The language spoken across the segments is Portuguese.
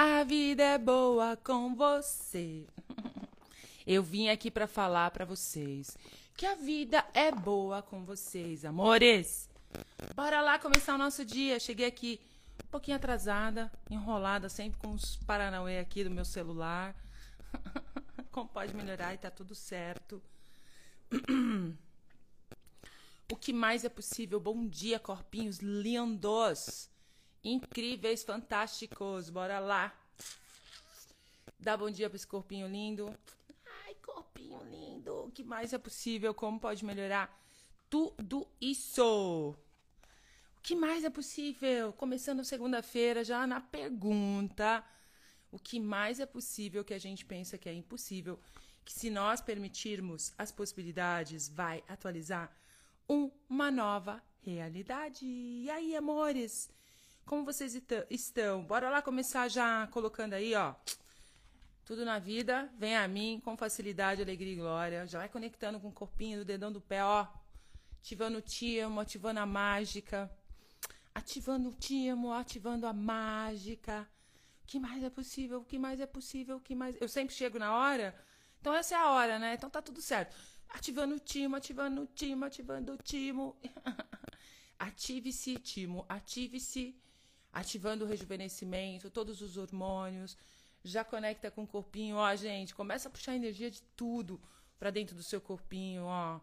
A vida é boa com você. Eu vim aqui para falar para vocês que a vida é boa com vocês, amores. Bora lá começar o nosso dia. Cheguei aqui um pouquinho atrasada, enrolada, sempre com os paranauê aqui do meu celular. Como pode melhorar e tá tudo certo. O que mais é possível? Bom dia, corpinhos lindos, incríveis, fantásticos. Bora lá. Dá bom dia para esse corpinho lindo. Ai, corpinho lindo. O que mais é possível? Como pode melhorar? Tudo isso. O que mais é possível? Começando segunda-feira, já na pergunta. O que mais é possível que a gente pensa que é impossível? Que se nós permitirmos as possibilidades, vai atualizar uma nova realidade. E aí, amores? Como vocês estão? Bora lá começar já colocando aí, ó. Tudo na vida vem a mim com facilidade, alegria e glória. Já vai conectando com o corpinho do dedão do pé, ó. Ativando o timo, ativando a mágica. Ativando o timo, ativando a mágica. O que mais é possível? O que mais é possível? O que mais. Eu sempre chego na hora. Então essa é a hora, né? Então tá tudo certo. Ativando o timo, ativando o timo, ativando o timo. Ative-se, timo, ative-se. Ativando o rejuvenescimento, todos os hormônios. Já conecta com o corpinho, ó, gente. Começa a puxar energia de tudo para dentro do seu corpinho, ó.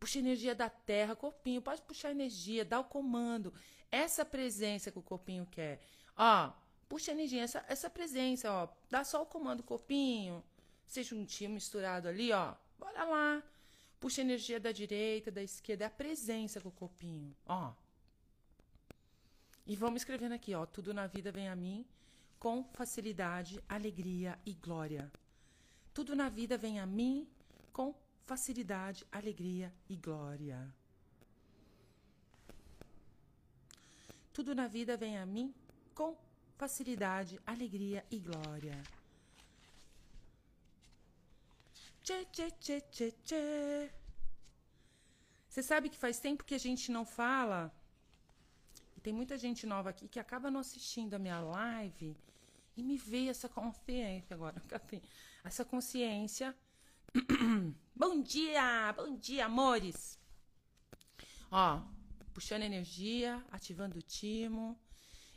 Puxa energia da terra, corpinho, pode puxar energia, dá o comando. Essa presença que o corpinho quer. Ó, puxa energia, essa, essa presença, ó. Dá só o comando, corpinho. Seja um misturado ali, ó. Bora lá. Puxa energia da direita, da esquerda, é a presença com o corpinho, ó. E vamos escrevendo aqui, ó. Tudo na vida vem a mim com facilidade, alegria e glória. Tudo na vida vem a mim com facilidade, alegria e glória. Tudo na vida vem a mim com facilidade, alegria e glória. Tchê, tchê, tchê, tchê, tchê. Você sabe que faz tempo que a gente não fala. Tem muita gente nova aqui que acaba não assistindo a minha live e me vê essa consciência agora. Essa consciência. bom dia! Bom dia, amores! Ó, puxando energia, ativando o timo.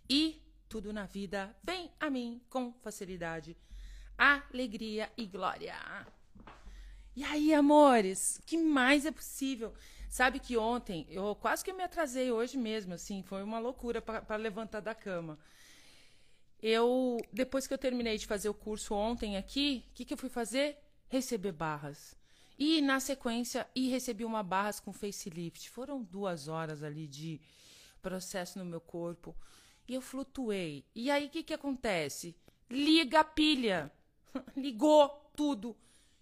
E tudo na vida vem a mim com facilidade, alegria e glória. E aí, amores, o que mais é possível? Sabe que ontem, eu quase que me atrasei hoje mesmo, assim, foi uma loucura para levantar da cama. Eu, depois que eu terminei de fazer o curso ontem aqui, o que, que eu fui fazer? Receber barras. E na sequência, e recebi uma barras com facelift. Foram duas horas ali de processo no meu corpo. E eu flutuei. E aí, o que, que acontece? Liga a pilha. Ligou tudo.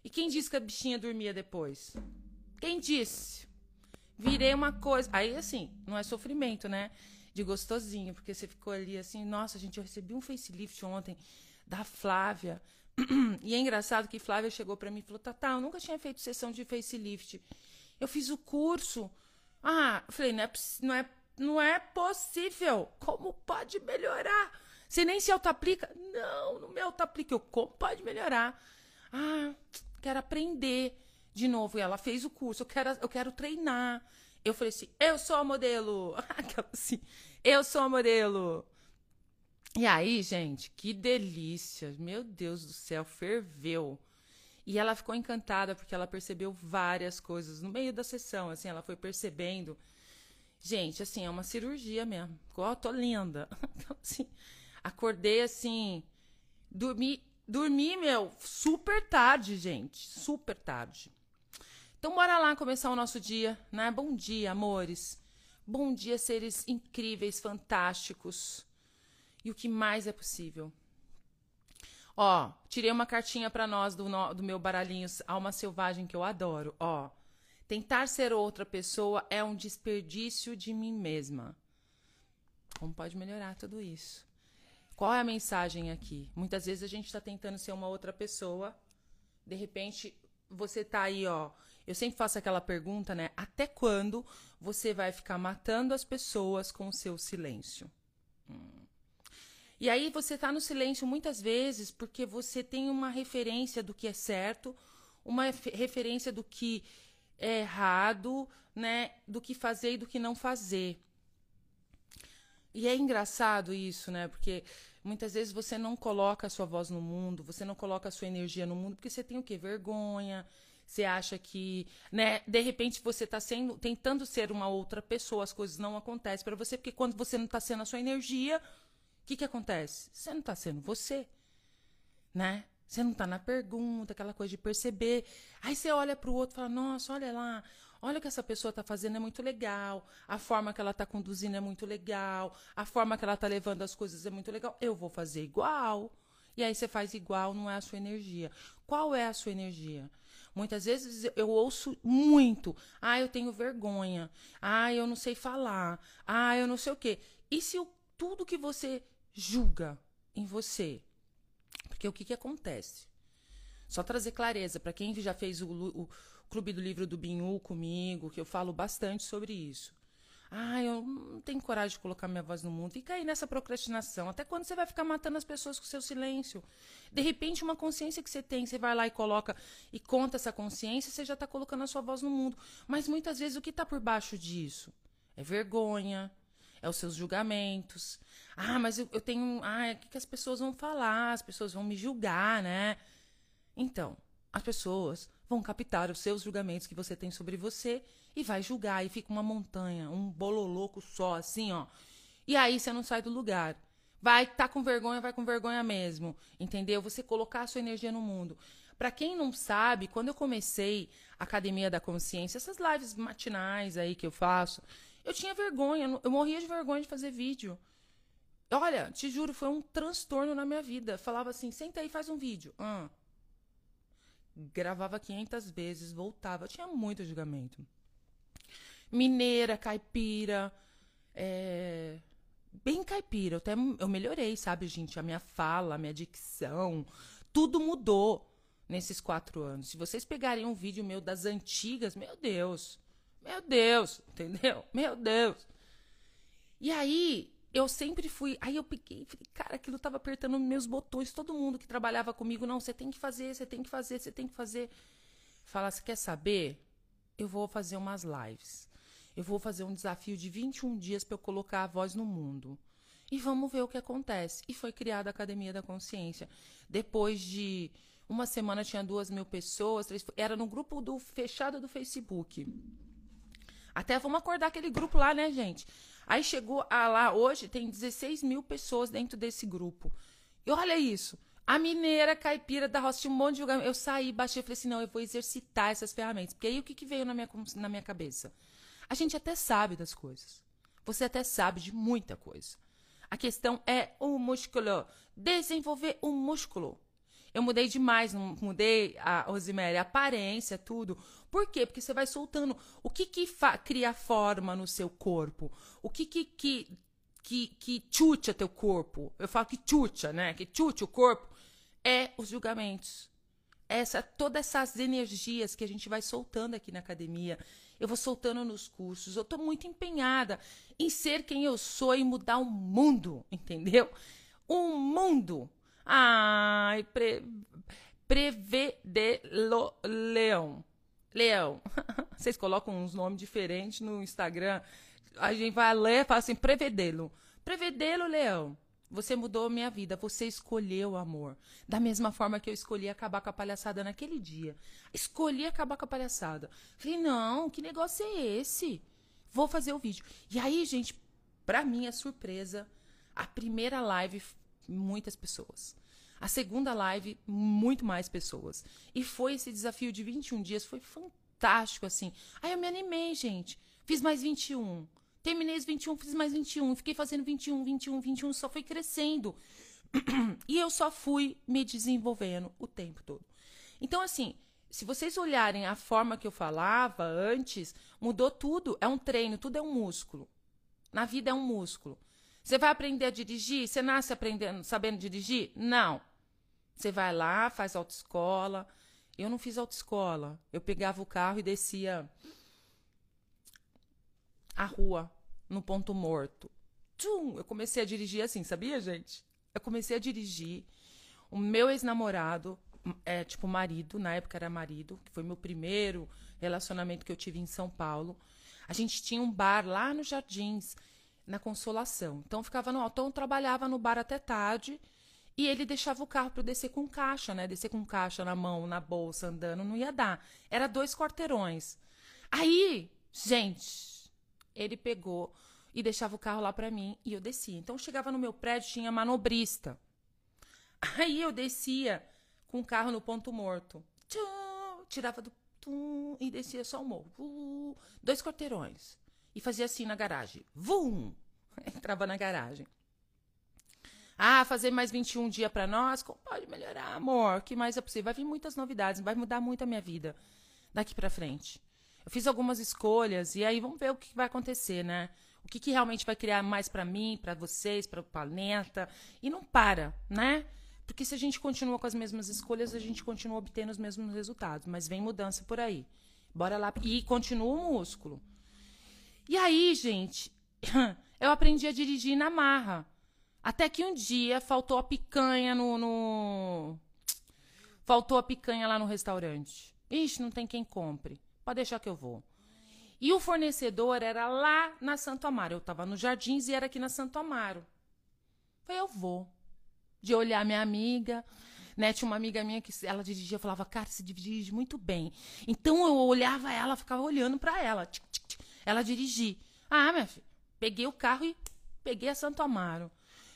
E quem disse que a bichinha dormia depois? Quem disse? Virei uma coisa. Aí, assim, não é sofrimento, né? De gostosinho, porque você ficou ali assim, nossa, gente, eu recebi um facelift ontem da Flávia. E é engraçado que Flávia chegou para mim e falou: Tatá, eu nunca tinha feito sessão de facelift. Eu fiz o curso. Ah, falei: não é, não é, não é possível. Como pode melhorar? Você nem se auto-aplica? Não, não me auto-aplica. Eu, como pode melhorar? Ah, quero aprender de novo. Ela fez o curso, eu quero, eu quero treinar. Eu falei assim, eu sou a modelo. Assim, eu sou a modelo. E aí, gente, que delícia. Meu Deus do céu, ferveu. E ela ficou encantada porque ela percebeu várias coisas no meio da sessão, assim, ela foi percebendo. Gente, assim, é uma cirurgia mesmo. Igual, tô linda. Então, assim, acordei assim, dormi Dormi, meu, super tarde, gente. Super tarde. Então, bora lá começar o nosso dia, né? Bom dia, amores. Bom dia, seres incríveis, fantásticos. E o que mais é possível? Ó, tirei uma cartinha para nós do, do meu baralhinho Alma Selvagem, que eu adoro. Ó, tentar ser outra pessoa é um desperdício de mim mesma. Como pode melhorar tudo isso? Qual é a mensagem aqui? Muitas vezes a gente está tentando ser uma outra pessoa, de repente você tá aí, ó. Eu sempre faço aquela pergunta, né? Até quando você vai ficar matando as pessoas com o seu silêncio? Hum. E aí você tá no silêncio muitas vezes porque você tem uma referência do que é certo, uma referência do que é errado, né, do que fazer e do que não fazer. E é engraçado isso, né? Porque muitas vezes você não coloca a sua voz no mundo, você não coloca a sua energia no mundo, porque você tem o quê? Vergonha. Você acha que, né, de repente você está sendo tentando ser uma outra pessoa, as coisas não acontecem para você, porque quando você não está sendo a sua energia, o que que acontece? Você não está sendo você, né? Você não está na pergunta, aquela coisa de perceber. Aí você olha para o outro e fala: "Nossa, olha lá, Olha o que essa pessoa está fazendo é muito legal. A forma que ela está conduzindo é muito legal. A forma que ela está levando as coisas é muito legal. Eu vou fazer igual. E aí você faz igual, não é a sua energia. Qual é a sua energia? Muitas vezes eu ouço muito. Ah, eu tenho vergonha. Ah, eu não sei falar. Ah, eu não sei o quê. E se o, tudo que você julga em você? Porque o que, que acontece? Só trazer clareza para quem já fez o, o Clube do Livro do Binhu comigo, que eu falo bastante sobre isso. Ah, eu não tenho coragem de colocar minha voz no mundo. Fica aí nessa procrastinação. Até quando você vai ficar matando as pessoas com seu silêncio? De repente, uma consciência que você tem, você vai lá e coloca e conta essa consciência, você já está colocando a sua voz no mundo. Mas muitas vezes o que está por baixo disso? É vergonha, é os seus julgamentos. Ah, mas eu, eu tenho. Ah, o que, que as pessoas vão falar? As pessoas vão me julgar, né? Então, as pessoas vão captar os seus julgamentos que você tem sobre você e vai julgar. E fica uma montanha, um bololoco só, assim, ó. E aí você não sai do lugar. Vai tá com vergonha, vai com vergonha mesmo. Entendeu? Você colocar a sua energia no mundo. Para quem não sabe, quando eu comecei a Academia da Consciência, essas lives matinais aí que eu faço, eu tinha vergonha, eu morria de vergonha de fazer vídeo. Olha, te juro, foi um transtorno na minha vida. Falava assim: senta aí faz um vídeo. Ah, gravava 500 vezes, voltava. Tinha muito julgamento. Mineira, caipira, é... bem caipira. Eu, até, eu melhorei, sabe, gente? A minha fala, a minha dicção, tudo mudou nesses quatro anos. Se vocês pegarem um vídeo meu das antigas, meu Deus, meu Deus, entendeu? Meu Deus. E aí, eu sempre fui. Aí eu peguei, falei, cara, aquilo tava apertando meus botões. Todo mundo que trabalhava comigo, não, você tem que fazer, você tem que fazer, você tem que fazer. Fala, você quer saber? Eu vou fazer umas lives. Eu vou fazer um desafio de 21 dias para eu colocar a voz no mundo. E vamos ver o que acontece. E foi criada a Academia da Consciência. Depois de uma semana tinha duas mil pessoas, três, era no grupo do fechado do Facebook. Até vamos acordar aquele grupo lá, né, gente? Aí chegou a lá, hoje tem 16 mil pessoas dentro desse grupo. E olha isso. A mineira caipira da roça tinha um monte de julgamento. Eu saí, baixei falei assim: não, eu vou exercitar essas ferramentas. Porque aí o que, que veio na minha, na minha cabeça? A gente até sabe das coisas. Você até sabe de muita coisa. A questão é o músculo. Desenvolver o músculo. Eu mudei demais, não mudei a Rosemary, a aparência, tudo. Por quê? Porque você vai soltando. O que que cria forma no seu corpo? O que que, que, que, que chucha teu corpo? Eu falo que chucha, né? Que chucha o corpo é os julgamentos. Essa, todas essas energias que a gente vai soltando aqui na academia. Eu vou soltando nos cursos. Eu estou muito empenhada em ser quem eu sou e mudar o mundo, entendeu? O mundo Ai, pre, Prevedelo Leão. Leão. Vocês colocam uns nomes diferentes no Instagram. A gente vai ler e fala assim, Prevedelo. Prevedelo Leão. Você mudou a minha vida, você escolheu o amor. Da mesma forma que eu escolhi acabar com a palhaçada naquele dia. Escolhi acabar com a palhaçada. Falei, não, que negócio é esse? Vou fazer o vídeo. E aí, gente, pra minha surpresa, a primeira live muitas pessoas. A segunda live, muito mais pessoas. E foi esse desafio de 21 dias, foi fantástico, assim. Aí eu me animei, gente. Fiz mais 21. Terminei os 21, fiz mais 21. Fiquei fazendo 21, 21, 21, só foi crescendo. e eu só fui me desenvolvendo o tempo todo. Então, assim, se vocês olharem a forma que eu falava antes, mudou tudo. É um treino, tudo é um músculo. Na vida é um músculo. Você vai aprender a dirigir? Você nasce aprendendo, sabendo dirigir? Não. Você vai lá, faz autoescola. Eu não fiz autoescola. Eu pegava o carro e descia a rua, no ponto morto. Tchum! Eu comecei a dirigir assim, sabia, gente? eu comecei a dirigir. O meu ex-namorado, é, tipo, marido, na época era marido, que foi meu primeiro relacionamento que eu tive em São Paulo. A gente tinha um bar lá nos Jardins, na Consolação. Então ficava no. Eu trabalhava no bar até tarde e ele deixava o carro para eu descer com caixa, né? Descer com caixa na mão, na bolsa, andando, não ia dar. Era dois quarteirões. Aí, gente, ele pegou e deixava o carro lá para mim e eu descia. Então chegava no meu prédio, tinha manobrista. Aí eu descia com o carro no ponto morto. Tchum, tirava do tum, e descia só o morro. Uh, dois quarteirões. E fazia assim na garagem. Vum! Entrava na garagem. Ah, fazer mais 21 dias para nós? Como pode melhorar, amor? O que mais é possível? Vai vir muitas novidades, vai mudar muito a minha vida daqui para frente. Eu fiz algumas escolhas e aí vamos ver o que vai acontecer, né? O que, que realmente vai criar mais para mim, para vocês, para o planeta. E não para, né? Porque se a gente continua com as mesmas escolhas, a gente continua obtendo os mesmos resultados. Mas vem mudança por aí. Bora lá. E continua o músculo. E aí, gente, eu aprendi a dirigir na marra. Até que um dia faltou a picanha no, no, Faltou a picanha lá no restaurante. Ixi, não tem quem compre. Pode deixar que eu vou. E o fornecedor era lá na Santo Amaro. Eu estava nos Jardins e era aqui na Santo Amaro. Falei, eu vou. De olhar minha amiga, né? Tinha uma amiga minha que ela dirigia, falava, cara, você dirige muito bem. Então eu olhava ela, ficava olhando para ela. Tic, tic. Ela dirigir. Ah, minha filha, peguei o carro e peguei a Santo Amaro.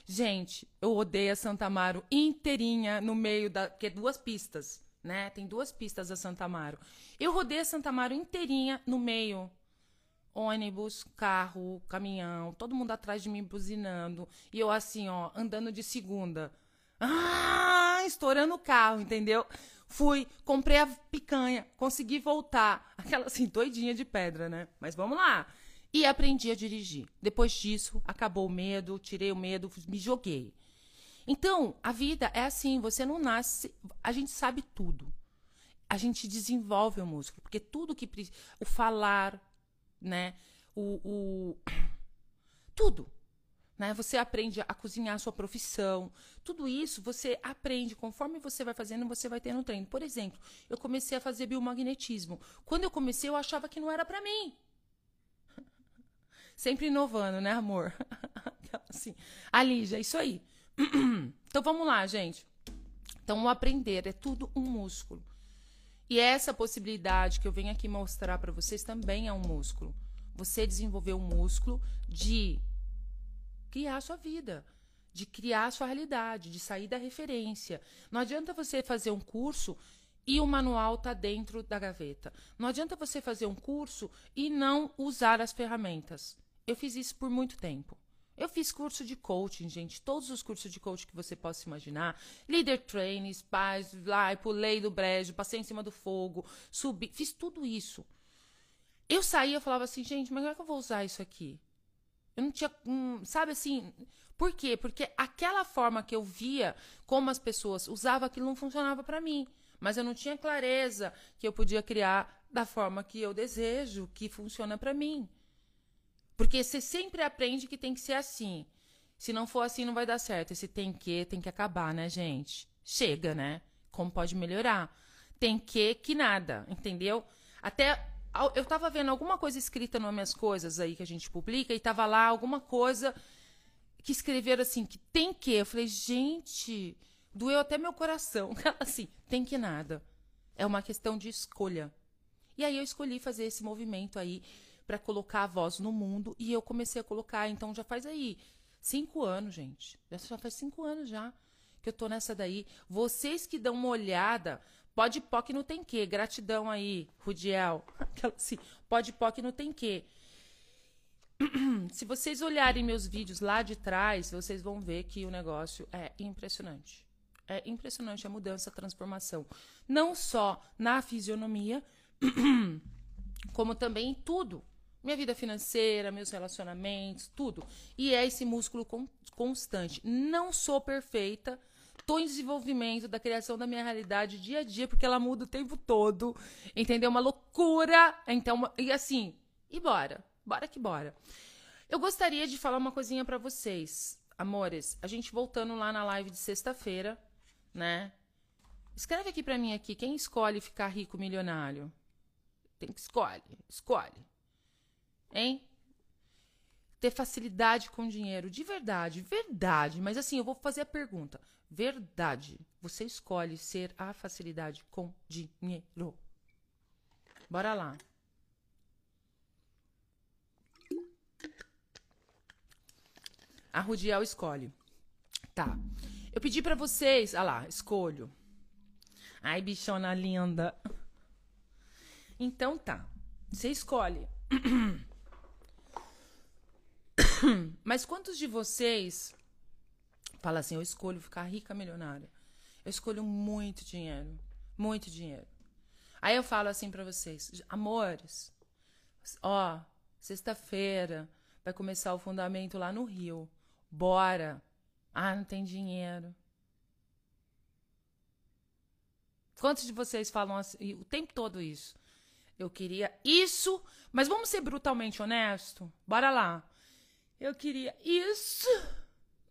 Gente, eu odeio a Santa Amaro inteirinha no meio da. que é duas pistas, né? Tem duas pistas a Santa Amaro. Eu rodei a Santa Amaro inteirinha no meio. Ônibus, carro, caminhão, todo mundo atrás de mim buzinando. E eu assim, ó, andando de segunda. Ah, estourando o carro, entendeu? Fui, comprei a picanha, consegui voltar. Aquela assim, doidinha de pedra, né? Mas vamos lá. E aprendi a dirigir. Depois disso, acabou o medo, tirei o medo, me joguei. Então, a vida é assim, você não nasce, a gente sabe tudo. A gente desenvolve o músculo, porque tudo que o falar, né, o, o tudo, né? Você aprende a cozinhar a sua profissão. Tudo isso você aprende conforme você vai fazendo, você vai tendo treino. Por exemplo, eu comecei a fazer biomagnetismo. Quando eu comecei, eu achava que não era para mim. Sempre inovando, né, amor? assim, Alígia, isso aí. então vamos lá, gente. Então, o aprender é tudo um músculo. E essa possibilidade que eu venho aqui mostrar para vocês também é um músculo. Você desenvolver um músculo de criar a sua vida, de criar a sua realidade, de sair da referência. Não adianta você fazer um curso e o manual está dentro da gaveta. Não adianta você fazer um curso e não usar as ferramentas. Eu fiz isso por muito tempo. Eu fiz curso de coaching, gente, todos os cursos de coaching que você possa imaginar. Leader training, paz, lá, pulei do brejo, passei em cima do fogo, subi, fiz tudo isso. Eu saía, eu falava assim, gente, mas como é que eu vou usar isso aqui? Eu não tinha. Sabe assim. Por quê? Porque aquela forma que eu via como as pessoas usavam aquilo não funcionava para mim. Mas eu não tinha clareza que eu podia criar da forma que eu desejo, que funciona para mim. Porque você sempre aprende que tem que ser assim. Se não for assim, não vai dar certo. Esse tem que, tem que acabar, né, gente? Chega, né? Como pode melhorar? Tem que, que nada, entendeu? Até eu tava vendo alguma coisa escrita nas minhas coisas aí que a gente publica e tava lá alguma coisa que escreveram assim, que tem que. Eu falei, gente, doeu até meu coração. assim, tem que nada. É uma questão de escolha. E aí eu escolhi fazer esse movimento aí para colocar a voz no mundo e eu comecei a colocar. Então já faz aí cinco anos, gente. Já faz cinco anos já que eu tô nessa daí. Vocês que dão uma olhada, Pode POC não tem que. Gratidão aí, Rudiel. Assim, pode POC não tem que. Se vocês olharem meus vídeos lá de trás, vocês vão ver que o negócio é impressionante. É impressionante a mudança, a transformação. Não só na fisionomia, como também em tudo. Minha vida financeira, meus relacionamentos, tudo. E é esse músculo constante. Não sou perfeita Estou em desenvolvimento da criação da minha realidade dia a dia, porque ela muda o tempo todo. Entendeu? Uma loucura. Então, e assim, e bora. Bora que bora. Eu gostaria de falar uma coisinha para vocês. amores, a gente voltando lá na live de sexta-feira, né? Escreve aqui pra mim aqui, quem escolhe ficar rico milionário? Tem que escolhe, escolhe. Hein? Ter facilidade com dinheiro, de verdade, verdade. Mas assim, eu vou fazer a pergunta. Verdade. Você escolhe ser a facilidade com dinheiro. Bora lá. A Rudiel escolhe. Tá. Eu pedi pra vocês. Ah lá, escolho. Ai, bichona linda. Então tá. Você escolhe. Mas quantos de vocês fala assim, eu escolho ficar rica milionária? Eu escolho muito dinheiro, muito dinheiro. Aí eu falo assim para vocês, amores, ó, sexta-feira vai começar o fundamento lá no Rio. Bora. Ah, não tem dinheiro. Quantos de vocês falam assim, o tempo todo isso? Eu queria isso, mas vamos ser brutalmente honesto. Bora lá. Eu queria isso,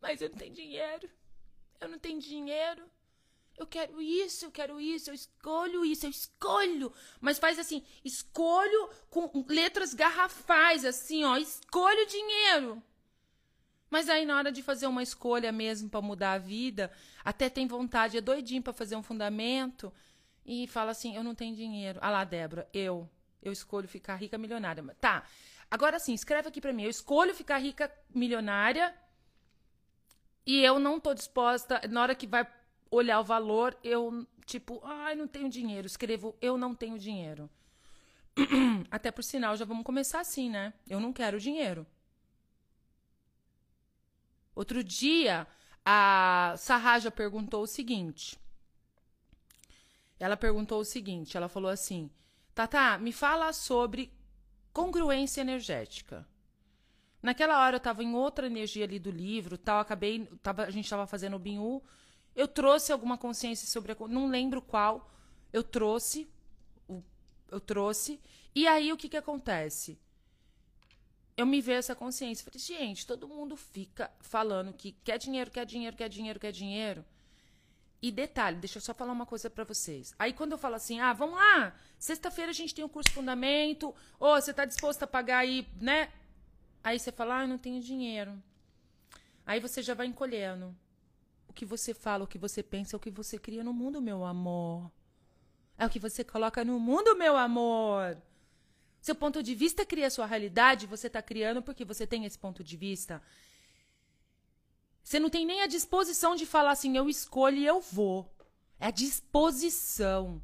mas eu não tenho dinheiro. Eu não tenho dinheiro. Eu quero isso, eu quero isso, eu escolho isso, eu escolho. Mas faz assim, escolho com letras garrafais, assim, ó, escolho dinheiro. Mas aí na hora de fazer uma escolha mesmo para mudar a vida, até tem vontade, é doidinho para fazer um fundamento e fala assim, eu não tenho dinheiro. Ah lá, Débora, eu, eu escolho ficar rica milionária. Tá. Agora sim, escreve aqui para mim, eu escolho ficar rica milionária e eu não tô disposta, na hora que vai olhar o valor, eu tipo, ai, não tenho dinheiro. Escrevo, eu não tenho dinheiro. Até por sinal, já vamos começar assim, né? Eu não quero dinheiro. Outro dia, a Sarraja perguntou o seguinte. Ela perguntou o seguinte, ela falou assim: "Tata, me fala sobre congruência energética". Naquela hora eu estava em outra energia ali do livro, tal, acabei, tava, a gente estava fazendo o Binhu, eu trouxe alguma consciência sobre a, não lembro qual, eu trouxe, eu trouxe, e aí o que que acontece? eu me vejo essa consciência. Falei, gente, todo mundo fica falando que quer dinheiro, quer dinheiro, quer dinheiro, quer dinheiro. E detalhe, deixa eu só falar uma coisa para vocês. Aí quando eu falo assim, ah, vamos lá, sexta-feira a gente tem o um curso Fundamento, ou você tá disposto a pagar aí, né? Aí você fala, ah, eu não tenho dinheiro. Aí você já vai encolhendo. O que você fala, o que você pensa, é o que você cria no mundo, meu amor. É o que você coloca no mundo, meu amor. Seu ponto de vista cria sua realidade, você está criando porque você tem esse ponto de vista. Você não tem nem a disposição de falar assim, eu escolho e eu vou. É a disposição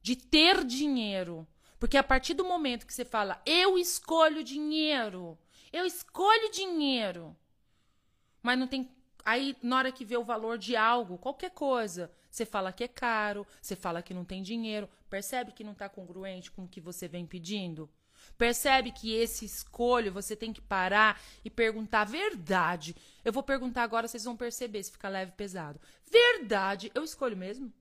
de ter dinheiro. Porque a partir do momento que você fala, eu escolho dinheiro, eu escolho dinheiro, mas não tem. Aí, na hora que vê o valor de algo, qualquer coisa, você fala que é caro, você fala que não tem dinheiro, percebe que não está congruente com o que você vem pedindo? Percebe que esse escolho você tem que parar e perguntar verdade. Eu vou perguntar agora, vocês vão perceber se fica leve pesado. Verdade, eu escolho mesmo?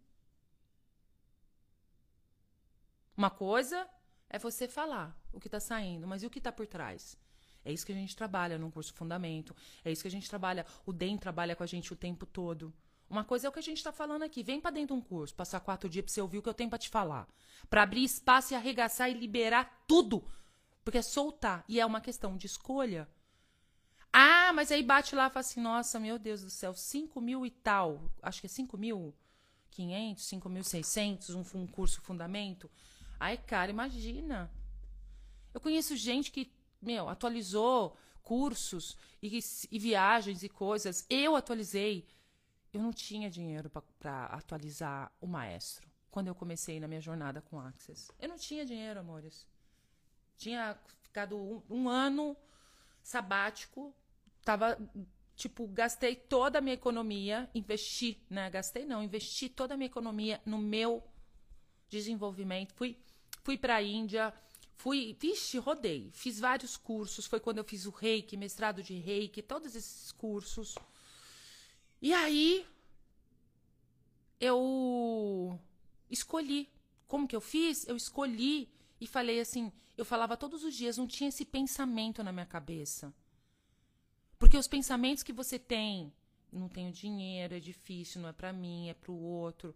Uma coisa é você falar o que está saindo, mas e o que está por trás? É isso que a gente trabalha no curso Fundamento. É isso que a gente trabalha. O DEM trabalha com a gente o tempo todo. Uma coisa é o que a gente está falando aqui. Vem para dentro de um curso, passar quatro dias para você ouvir o que eu tenho para te falar. Para abrir espaço e arregaçar e liberar tudo. Porque é soltar. E é uma questão de escolha. Ah, mas aí bate lá e fala assim: nossa, meu Deus do céu, 5 mil e tal. Acho que é 5 mil. 500, 5.600, um, um curso fundamento. Ai, cara, imagina. Eu conheço gente que, meu, atualizou cursos e, e viagens e coisas. Eu atualizei eu não tinha dinheiro para atualizar o maestro quando eu comecei na minha jornada com Access. Eu não tinha dinheiro, amores. Tinha ficado um, um ano sabático, tava tipo, gastei toda a minha economia, investi, né? Gastei não, investi toda a minha economia no meu desenvolvimento. Fui fui para a Índia, fui, vixe, rodei, fiz vários cursos, foi quando eu fiz o Reiki, mestrado de Reiki, todos esses cursos. E aí eu escolhi. Como que eu fiz? Eu escolhi e falei assim, eu falava todos os dias, não tinha esse pensamento na minha cabeça. Porque os pensamentos que você tem, não tenho dinheiro, é difícil, não é para mim, é para o outro.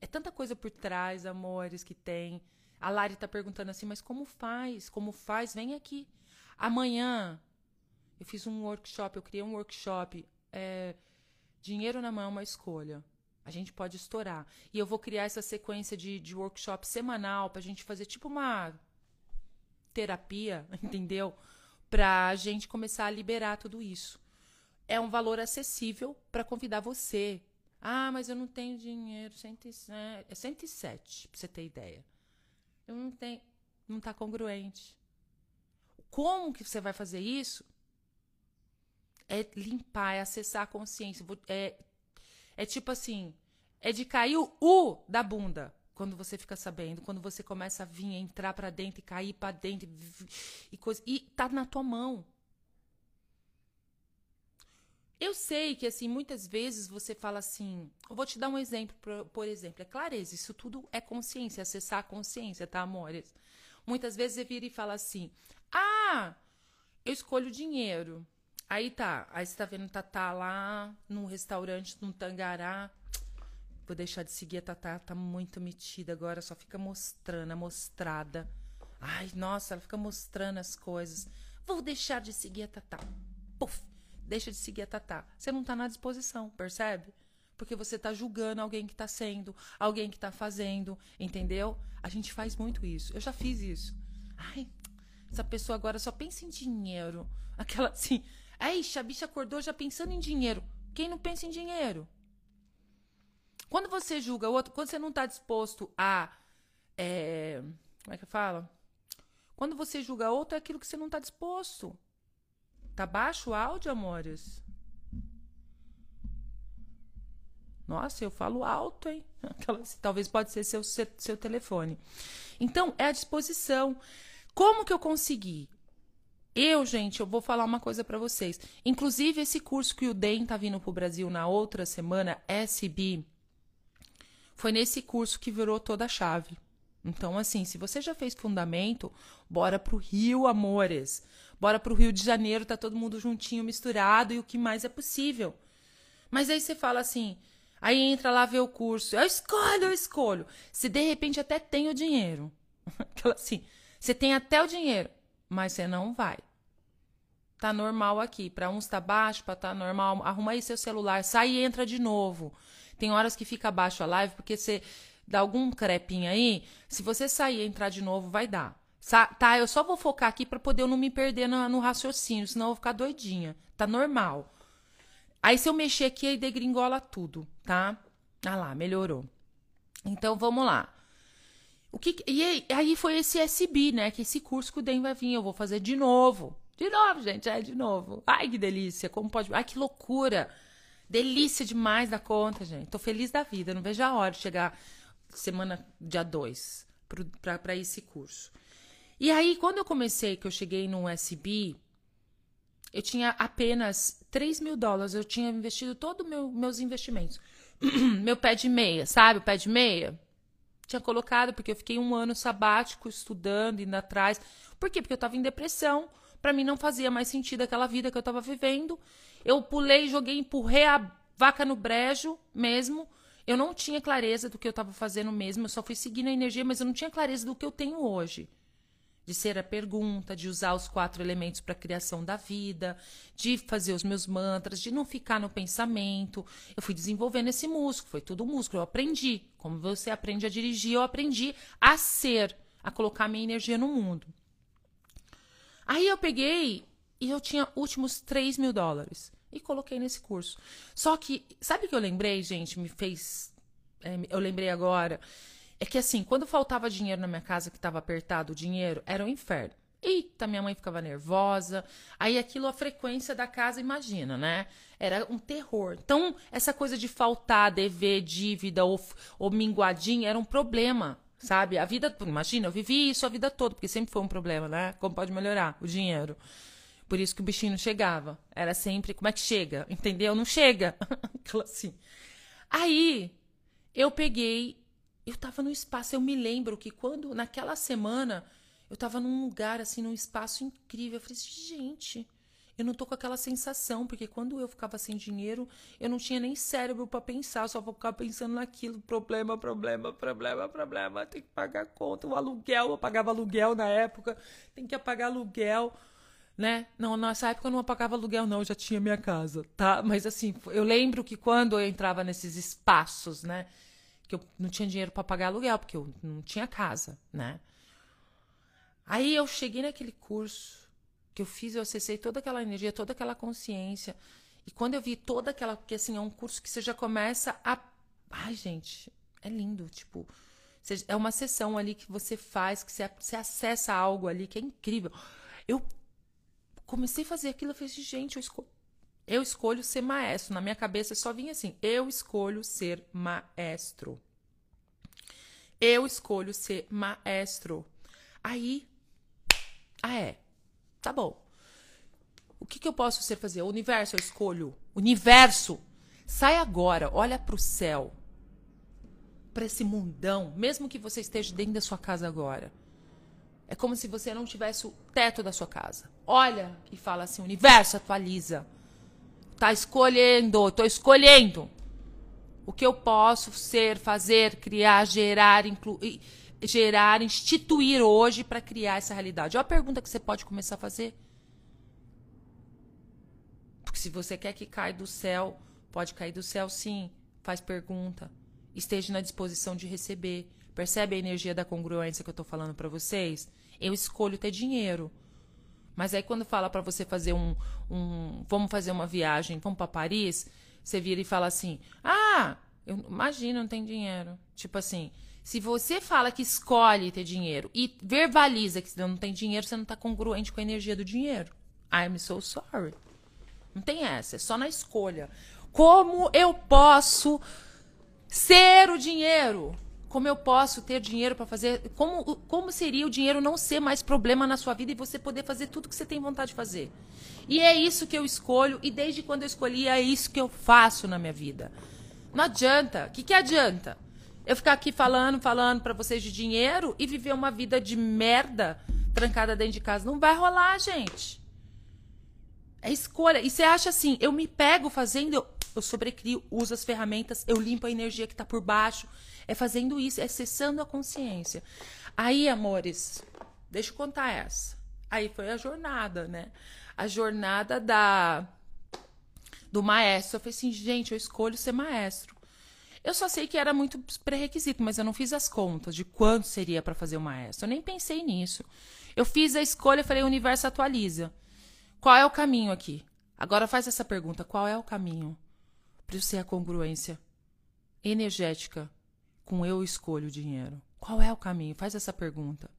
É tanta coisa por trás, amores, que tem. A Lari tá perguntando assim, mas como faz? Como faz? Vem aqui. Amanhã eu fiz um workshop, eu criei um workshop. É, dinheiro na mão é uma escolha. A gente pode estourar. E eu vou criar essa sequência de, de workshop semanal pra gente fazer tipo uma terapia, entendeu? Pra gente começar a liberar tudo isso. É um valor acessível para convidar você. Ah, mas eu não tenho dinheiro. 107, é 107, pra você ter ideia. Eu não tenho. Não tá congruente. Como que você vai fazer isso? É limpar, é acessar a consciência. É, é tipo assim, é de cair o U da bunda. Quando você fica sabendo, quando você começa a vir, entrar para dentro e cair para dentro e, coisa. E tá na tua mão. Eu sei que, assim, muitas vezes você fala assim. Eu vou te dar um exemplo, por, por exemplo. É clareza, isso tudo é consciência, acessar a consciência, tá, amores? Muitas vezes você vira e fala assim: Ah, eu escolho dinheiro. Aí tá, aí você tá vendo Tatá lá num restaurante, num tangará. Vou deixar de seguir a Tatá, tá muito metida agora, só fica mostrando, mostrada. Ai, nossa, ela fica mostrando as coisas. Vou deixar de seguir a Tatá. Puf, deixa de seguir a Tatá. Você não tá na disposição, percebe? Porque você tá julgando alguém que tá sendo, alguém que tá fazendo, entendeu? A gente faz muito isso. Eu já fiz isso. Ai, essa pessoa agora só pensa em dinheiro. Aquela assim, ai, a bicha acordou já pensando em dinheiro. Quem não pensa em dinheiro? Quando você julga o outro, quando você não está disposto a. É, como é que fala? Quando você julga outro, é aquilo que você não está disposto. Tá baixo o áudio, amores? Nossa, eu falo alto, hein? Aquela, talvez pode ser seu, seu, seu telefone. Então, é a disposição. Como que eu consegui? Eu, gente, eu vou falar uma coisa para vocês. Inclusive, esse curso que o DEM tá vindo pro Brasil na outra semana, SB, foi nesse curso que virou toda a chave. Então, assim, se você já fez fundamento, bora pro Rio, amores. Bora pro Rio de Janeiro, tá todo mundo juntinho, misturado e o que mais é possível. Mas aí você fala assim, aí entra lá ver o curso, eu escolho, eu escolho. Se de repente até tem o dinheiro. Aquela assim, você tem até o dinheiro, mas você não vai. Tá normal aqui. Para uns tá baixo, para tá normal. Arruma aí seu celular, sai e entra de novo. Tem horas que fica baixo a live porque você dá algum crepinho aí. Se você sair e entrar de novo, vai dar. Tá, eu só vou focar aqui para poder eu não me perder no, no, raciocínio, senão eu vou ficar doidinha. Tá normal. Aí se eu mexer aqui, aí degringola tudo, tá? Ah lá, melhorou. Então vamos lá. O que, e aí foi esse SB, né? Que esse curso que o DEM vai vir, eu vou fazer de novo. De novo, gente, é de novo. Ai, que delícia, como pode. Ai, que loucura. Delícia demais da conta, gente. Tô feliz da vida, não vejo a hora de chegar semana dia 2 para esse curso. E aí, quando eu comecei, que eu cheguei no SB, eu tinha apenas 3 mil dólares. Eu tinha investido todos meu, meus investimentos. meu pé de meia, sabe? O pé de meia tinha colocado, porque eu fiquei um ano sabático estudando, indo atrás. Por quê? Porque eu estava em depressão. Para mim não fazia mais sentido aquela vida que eu estava vivendo. Eu pulei, joguei, empurrei a vaca no brejo mesmo. Eu não tinha clareza do que eu estava fazendo mesmo. Eu só fui seguindo a energia, mas eu não tinha clareza do que eu tenho hoje de ser a pergunta, de usar os quatro elementos para a criação da vida, de fazer os meus mantras, de não ficar no pensamento. Eu fui desenvolvendo esse músculo, foi tudo músculo. Eu aprendi. Como você aprende a dirigir, eu aprendi a ser, a colocar minha energia no mundo. Aí eu peguei e eu tinha últimos 3 mil dólares e coloquei nesse curso. Só que, sabe o que eu lembrei, gente? Me fez. É, eu lembrei agora é que assim, quando faltava dinheiro na minha casa, que estava apertado o dinheiro, era um inferno. Eita, minha mãe ficava nervosa. Aí aquilo, a frequência da casa, imagina, né? Era um terror. Então, essa coisa de faltar, dever, dívida ou, ou minguadinho era um problema, sabe? A vida, imagina, eu vivi isso a vida toda, porque sempre foi um problema, né? Como pode melhorar o dinheiro. Por isso que o bichinho não chegava. Era sempre, como é que chega? Entendeu? Não chega. assim. Aí, eu peguei eu tava no espaço. Eu me lembro que quando, naquela semana, eu tava num lugar, assim, num espaço incrível. Eu falei assim, gente, eu não tô com aquela sensação, porque quando eu ficava sem dinheiro, eu não tinha nem cérebro para pensar, só ficava pensando naquilo, problema, problema, problema, problema, tem que pagar conta, o aluguel, eu pagava aluguel na época, tem que pagar aluguel, né? Não, nessa época eu não pagava aluguel não, eu já tinha minha casa, tá? Mas assim, eu lembro que quando eu entrava nesses espaços, né, que eu não tinha dinheiro para pagar aluguel, porque eu não tinha casa, né? Aí eu cheguei naquele curso que eu fiz, eu acessei toda aquela energia, toda aquela consciência. E quando eu vi toda aquela. Porque assim, é um curso que você já começa a. Ai, gente, é lindo. Tipo, é uma sessão ali que você faz, que você, acessa algo ali que é incrível. Eu comecei a fazer aquilo, eu falei, assim, gente, eu escolho. Eu escolho ser maestro. Na minha cabeça só vinha assim: eu escolho ser maestro. Eu escolho ser maestro. Aí, ah, é. Tá bom. O que, que eu posso ser fazer? O universo eu escolho. Universo, sai agora, olha para o céu, para esse mundão, mesmo que você esteja dentro da sua casa agora. É como se você não tivesse o teto da sua casa. Olha e fala assim: universo, atualiza. Tá escolhendo, tô escolhendo o que eu posso ser, fazer, criar, gerar, incluir gerar, instituir hoje para criar essa realidade? Olha a pergunta que você pode começar a fazer. Porque se você quer que caia do céu, pode cair do céu sim. Faz pergunta. Esteja na disposição de receber. Percebe a energia da congruência que eu estou falando para vocês? Eu escolho ter dinheiro. Mas aí quando fala para você fazer um, um, vamos fazer uma viagem, vamos para Paris, você vira e fala assim: "Ah, eu imagino, não tem dinheiro". Tipo assim, se você fala que escolhe ter dinheiro e verbaliza que não tem dinheiro, você não está congruente com a energia do dinheiro. I'm so sorry. Não tem essa, é só na escolha. Como eu posso ser o dinheiro? Como eu posso ter dinheiro para fazer? Como, como seria o dinheiro não ser mais problema na sua vida e você poder fazer tudo que você tem vontade de fazer? E é isso que eu escolho, e desde quando eu escolhi, é isso que eu faço na minha vida. Não adianta. O que, que adianta? eu ficar aqui falando, falando para vocês de dinheiro e viver uma vida de merda trancada dentro de casa. Não vai rolar, gente. É escolha. E você acha assim, eu me pego fazendo, eu, sobrecrio, uso as ferramentas, eu limpo a energia que tá por baixo. É fazendo isso, é cessando a consciência. Aí, amores, deixa eu contar essa. Aí foi a jornada, né? A jornada da do maestro. Eu falei assim, gente, eu escolho ser maestro. Eu só sei que era muito pré-requisito, mas eu não fiz as contas de quanto seria para fazer o maestro. Eu nem pensei nisso. Eu fiz a escolha falei: o universo atualiza. Qual é o caminho aqui? Agora faz essa pergunta: qual é o caminho para ser a congruência energética com eu escolho o dinheiro? Qual é o caminho? Faz essa pergunta.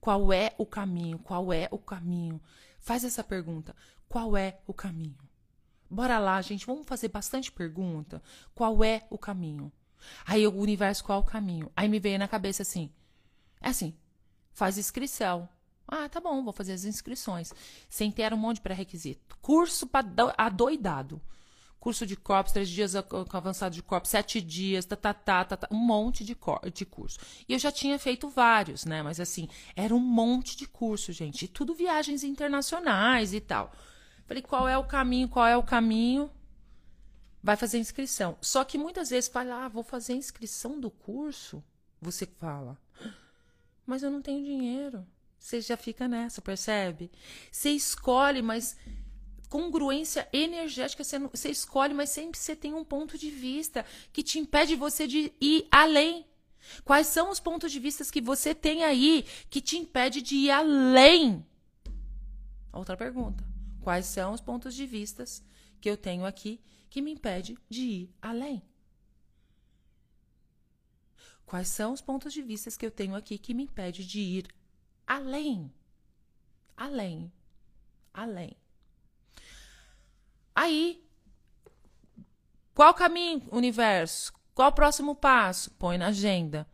Qual é o caminho? Qual é o caminho? Faz essa pergunta. Qual é o caminho? Bora lá, gente, vamos fazer bastante pergunta. Qual é o caminho? Aí o universo, qual é o caminho? Aí me veio na cabeça assim: é assim, faz inscrição. Ah, tá bom, vou fazer as inscrições. Sem ter um monte de pré-requisito. Curso para adoidado. Curso de corpos, três dias avançado de corpos, sete dias, tá, tá, tá, tá, tá um monte de, de curso. E eu já tinha feito vários, né? Mas assim, era um monte de curso, gente. E tudo viagens internacionais e tal. Falei, qual é o caminho? Qual é o caminho? Vai fazer inscrição. Só que muitas vezes fala, ah, vou fazer inscrição do curso. Você fala, mas eu não tenho dinheiro. Você já fica nessa, percebe? Você escolhe, mas congruência energética, você, não, você escolhe, mas sempre você tem um ponto de vista que te impede você de ir além. Quais são os pontos de vista que você tem aí que te impede de ir além? Outra pergunta. Quais são os pontos de vistas que eu tenho aqui que me impede de ir além? Quais são os pontos de vistas que eu tenho aqui que me impede de ir além? Além. Além. Aí, qual o caminho, universo? Qual o próximo passo? Põe na agenda.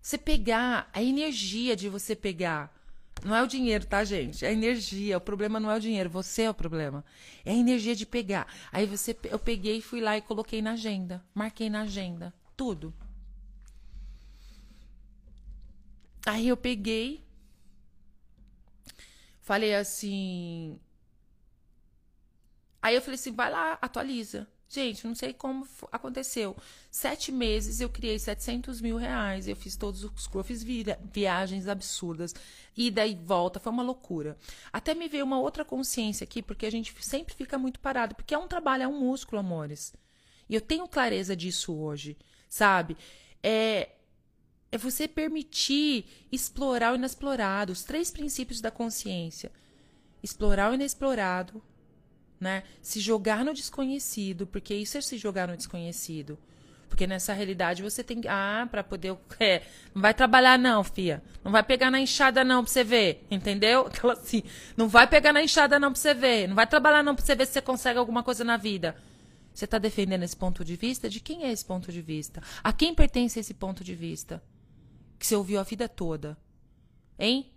Você pegar a energia de você pegar não é o dinheiro, tá, gente? É a energia. O problema não é o dinheiro, você é o problema. É a energia de pegar. Aí você, eu peguei, fui lá e coloquei na agenda. Marquei na agenda. Tudo. Aí eu peguei. Falei assim. Aí eu falei assim, vai lá, atualiza. Gente, não sei como aconteceu. Sete meses eu criei 700 mil reais. Eu fiz todos os eu fiz viagens absurdas. Ida e volta, foi uma loucura. Até me veio uma outra consciência aqui, porque a gente sempre fica muito parado. Porque é um trabalho, é um músculo, amores. E eu tenho clareza disso hoje, sabe? É, é você permitir explorar o inexplorado. Os três princípios da consciência: explorar o inexplorado, né? Se jogar no desconhecido, porque isso é se jogar no desconhecido. Porque nessa realidade você tem que. Ah, para poder. É, não vai trabalhar, não, fia. Não vai pegar na enxada, não, pra você ver. Entendeu? Aquela assim. Não vai pegar na enxada, não, pra você ver. Não vai trabalhar, não, pra você ver se você consegue alguma coisa na vida. Você está defendendo esse ponto de vista? De quem é esse ponto de vista? A quem pertence esse ponto de vista? Que você ouviu a vida toda. Hein?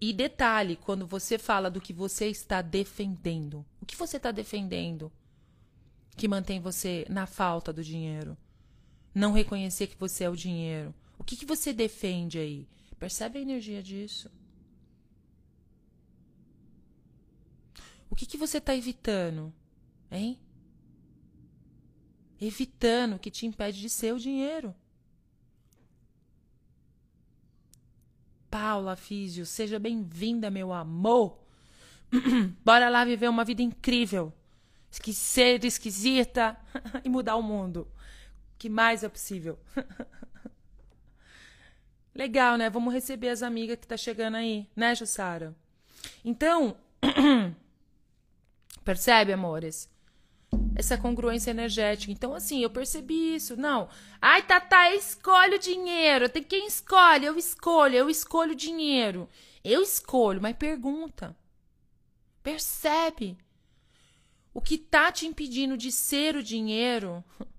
E detalhe, quando você fala do que você está defendendo, o que você está defendendo que mantém você na falta do dinheiro? Não reconhecer que você é o dinheiro. O que, que você defende aí? Percebe a energia disso? O que, que você está evitando? Hein? Evitando o que te impede de ser o dinheiro. Paula Físio, seja bem-vinda, meu amor. Bora lá viver uma vida incrível. Ser esquisita e mudar o mundo. O que mais é possível? Legal, né? Vamos receber as amigas que tá chegando aí, né, Jussara? Então, percebe, amores? Essa congruência energética. Então, assim, eu percebi isso. Não. Ai, Tata, escolhe o dinheiro. Tem quem escolhe? Eu escolho, eu escolho o dinheiro. Eu escolho, mas pergunta. Percebe. O que tá te impedindo de ser o dinheiro?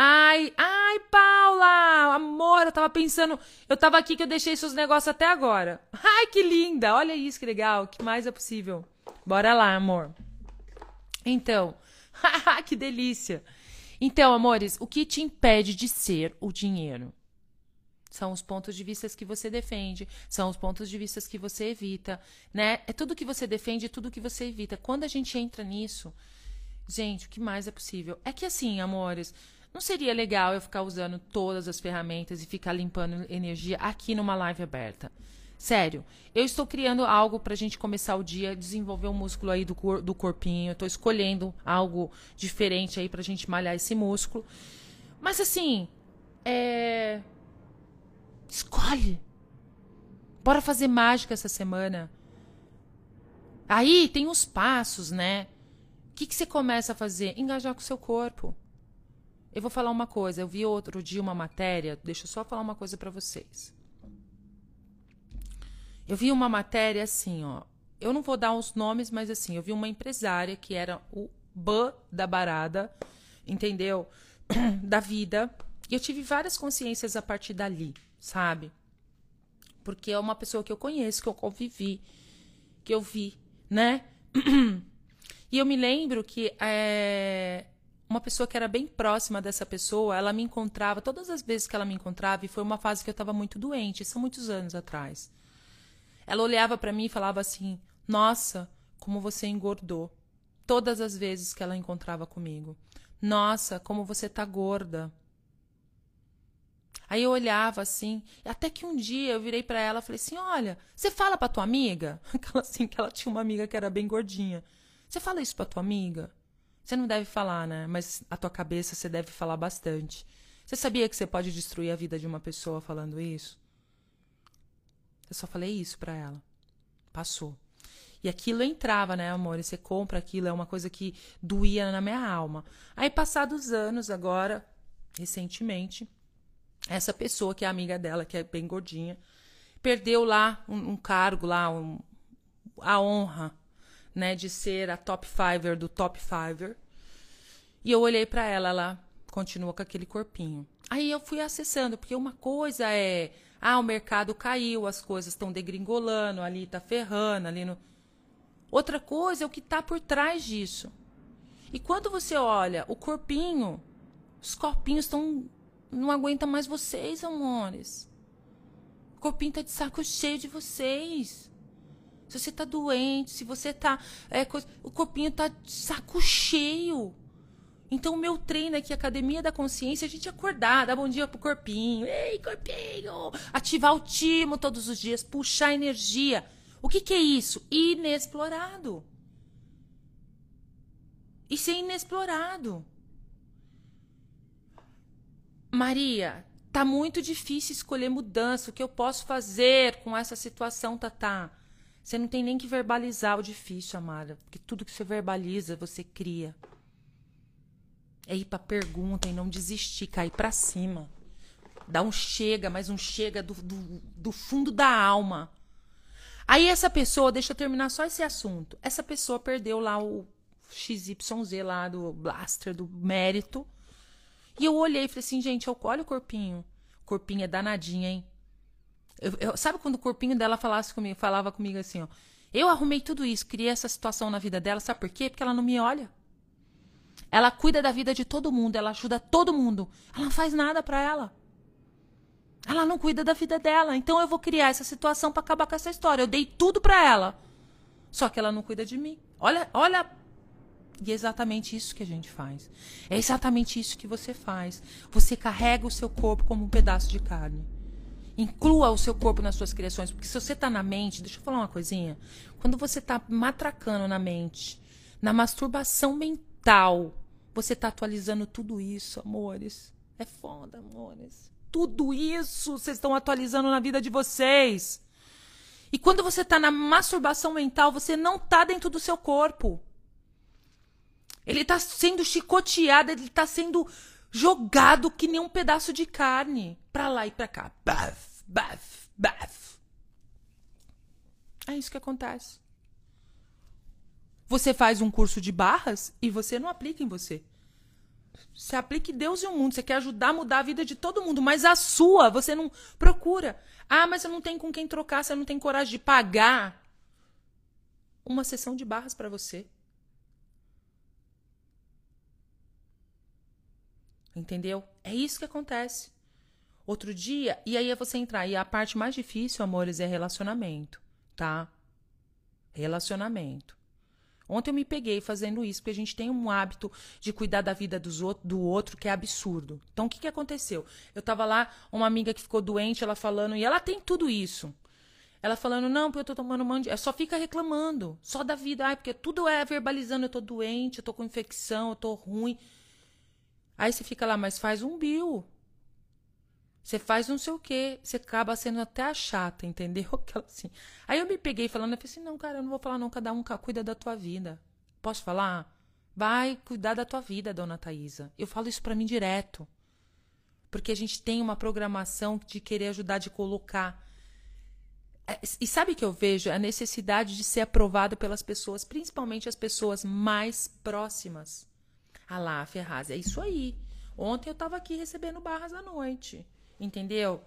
Ai, ai, Paula, amor, eu tava pensando, eu tava aqui que eu deixei seus negócios até agora. Ai, que linda, olha isso, que legal, o que mais é possível? Bora lá, amor. Então, que delícia! Então, amores, o que te impede de ser o dinheiro? São os pontos de vista que você defende, são os pontos de vista que você evita, né? É tudo que você defende, tudo que você evita. Quando a gente entra nisso, gente, o que mais é possível? É que assim, amores, não seria legal eu ficar usando todas as ferramentas e ficar limpando energia aqui numa live aberta. Sério, eu estou criando algo para a gente começar o dia, desenvolver um músculo aí do, cor, do corpinho. Estou escolhendo algo diferente aí para a gente malhar esse músculo. Mas assim, é. Escolhe. Bora fazer mágica essa semana. Aí tem os passos, né? O que, que você começa a fazer? Engajar com o seu corpo. Eu vou falar uma coisa. Eu vi outro dia uma matéria. Deixa eu só falar uma coisa para vocês. Eu vi uma matéria assim, ó. Eu não vou dar os nomes, mas assim, eu vi uma empresária que era o ban da barada, entendeu? da vida. E eu tive várias consciências a partir dali, sabe? Porque é uma pessoa que eu conheço, que eu convivi, que eu vi, né? e eu me lembro que é, uma pessoa que era bem próxima dessa pessoa, ela me encontrava, todas as vezes que ela me encontrava, e foi uma fase que eu estava muito doente, são muitos anos atrás. Ela olhava para mim e falava assim: Nossa, como você engordou. Todas as vezes que ela encontrava comigo. Nossa, como você tá gorda. Aí eu olhava assim, até que um dia eu virei para ela e falei assim: "Olha, você fala para tua amiga?" Aquela assim que ela tinha uma amiga que era bem gordinha. Você fala isso para tua amiga? Você não deve falar, né? Mas a tua cabeça você deve falar bastante. Você sabia que você pode destruir a vida de uma pessoa falando isso? Eu só falei isso para ela. Passou. E aquilo entrava, né, amor? E você compra aquilo, é uma coisa que doía na minha alma. Aí, passados anos, agora, recentemente, essa pessoa que é amiga dela, que é bem gordinha, perdeu lá um, um cargo lá, um, a honra, né, de ser a top fiver do top fiver. E eu olhei para ela, ela continua com aquele corpinho. Aí eu fui acessando, porque uma coisa é ah, o mercado caiu, as coisas estão degringolando, ali está ferrando, ali no. Outra coisa é o que está por trás disso. E quando você olha o corpinho, os copinhos estão. Não aguenta mais vocês, amores. O corpinho tá de saco cheio de vocês. Se você tá doente, se você tá. É, o corpinho tá saco cheio. Então, o meu treino aqui, Academia da Consciência, a gente acordar, dar bom dia pro corpinho. Ei, corpinho! Ativar o timo todos os dias, puxar energia. O que, que é isso? Inexplorado. Isso é inexplorado. Maria, tá muito difícil escolher mudança. O que eu posso fazer com essa situação, Tatá? Você não tem nem que verbalizar o difícil, Amara. Porque tudo que você verbaliza, você cria. É ir pra pergunta e não desistir, cair pra cima. Dá um chega, mas um chega do, do, do fundo da alma. Aí essa pessoa, deixa eu terminar só esse assunto. Essa pessoa perdeu lá o XYZ lá do Blaster, do mérito. E eu olhei e falei assim, gente, olha o corpinho. O corpinho é danadinho, hein? Eu, eu, sabe quando o corpinho dela falasse comigo, falava comigo assim, ó. Eu arrumei tudo isso, criei essa situação na vida dela, sabe por quê? Porque ela não me olha. Ela cuida da vida de todo mundo, ela ajuda todo mundo. Ela não faz nada para ela. Ela não cuida da vida dela. Então eu vou criar essa situação para acabar com essa história. Eu dei tudo para ela. Só que ela não cuida de mim. Olha, olha. E é exatamente isso que a gente faz. É exatamente isso que você faz. Você carrega o seu corpo como um pedaço de carne. Inclua o seu corpo nas suas criações, porque se você está na mente, deixa eu falar uma coisinha. Quando você está matracando na mente, na masturbação mental, mental. Você está atualizando tudo isso, amores. É foda, amores. Tudo isso vocês estão atualizando na vida de vocês. E quando você está na masturbação mental, você não está dentro do seu corpo. Ele está sendo chicoteado, ele está sendo jogado que nem um pedaço de carne. Pra lá e pra cá. Baf, baf, baf. É isso que acontece. Você faz um curso de barras e você não aplica em você. Você aplica em Deus e o mundo. Você quer ajudar a mudar a vida de todo mundo, mas a sua você não procura. Ah, mas eu não tenho com quem trocar, você não tem coragem de pagar uma sessão de barras para você. Entendeu? É isso que acontece. Outro dia, e aí é você entrar. E a parte mais difícil, amores, é relacionamento, tá? Relacionamento. Ontem eu me peguei fazendo isso, porque a gente tem um hábito de cuidar da vida dos outro, do outro que é absurdo. Então, o que, que aconteceu? Eu tava lá, uma amiga que ficou doente, ela falando, e ela tem tudo isso. Ela falando, não, porque eu tô tomando um de... Só fica reclamando, só da vida. Ai, porque tudo é verbalizando, eu tô doente, eu tô com infecção, eu tô ruim. Aí você fica lá, mas faz um bio. Você faz não sei o quê. Você acaba sendo até a chata, entendeu? Aquela assim. Aí eu me peguei falando, eu falei assim, não, cara, eu não vou falar não, cada um cuida da tua vida. Posso falar? Vai cuidar da tua vida, dona Thaisa. Eu falo isso para mim direto. Porque a gente tem uma programação de querer ajudar, de colocar. É, e sabe o que eu vejo? A necessidade de ser aprovado pelas pessoas, principalmente as pessoas mais próximas. Ah lá, Ferraz, é isso aí. Ontem eu estava aqui recebendo barras à noite. Entendeu?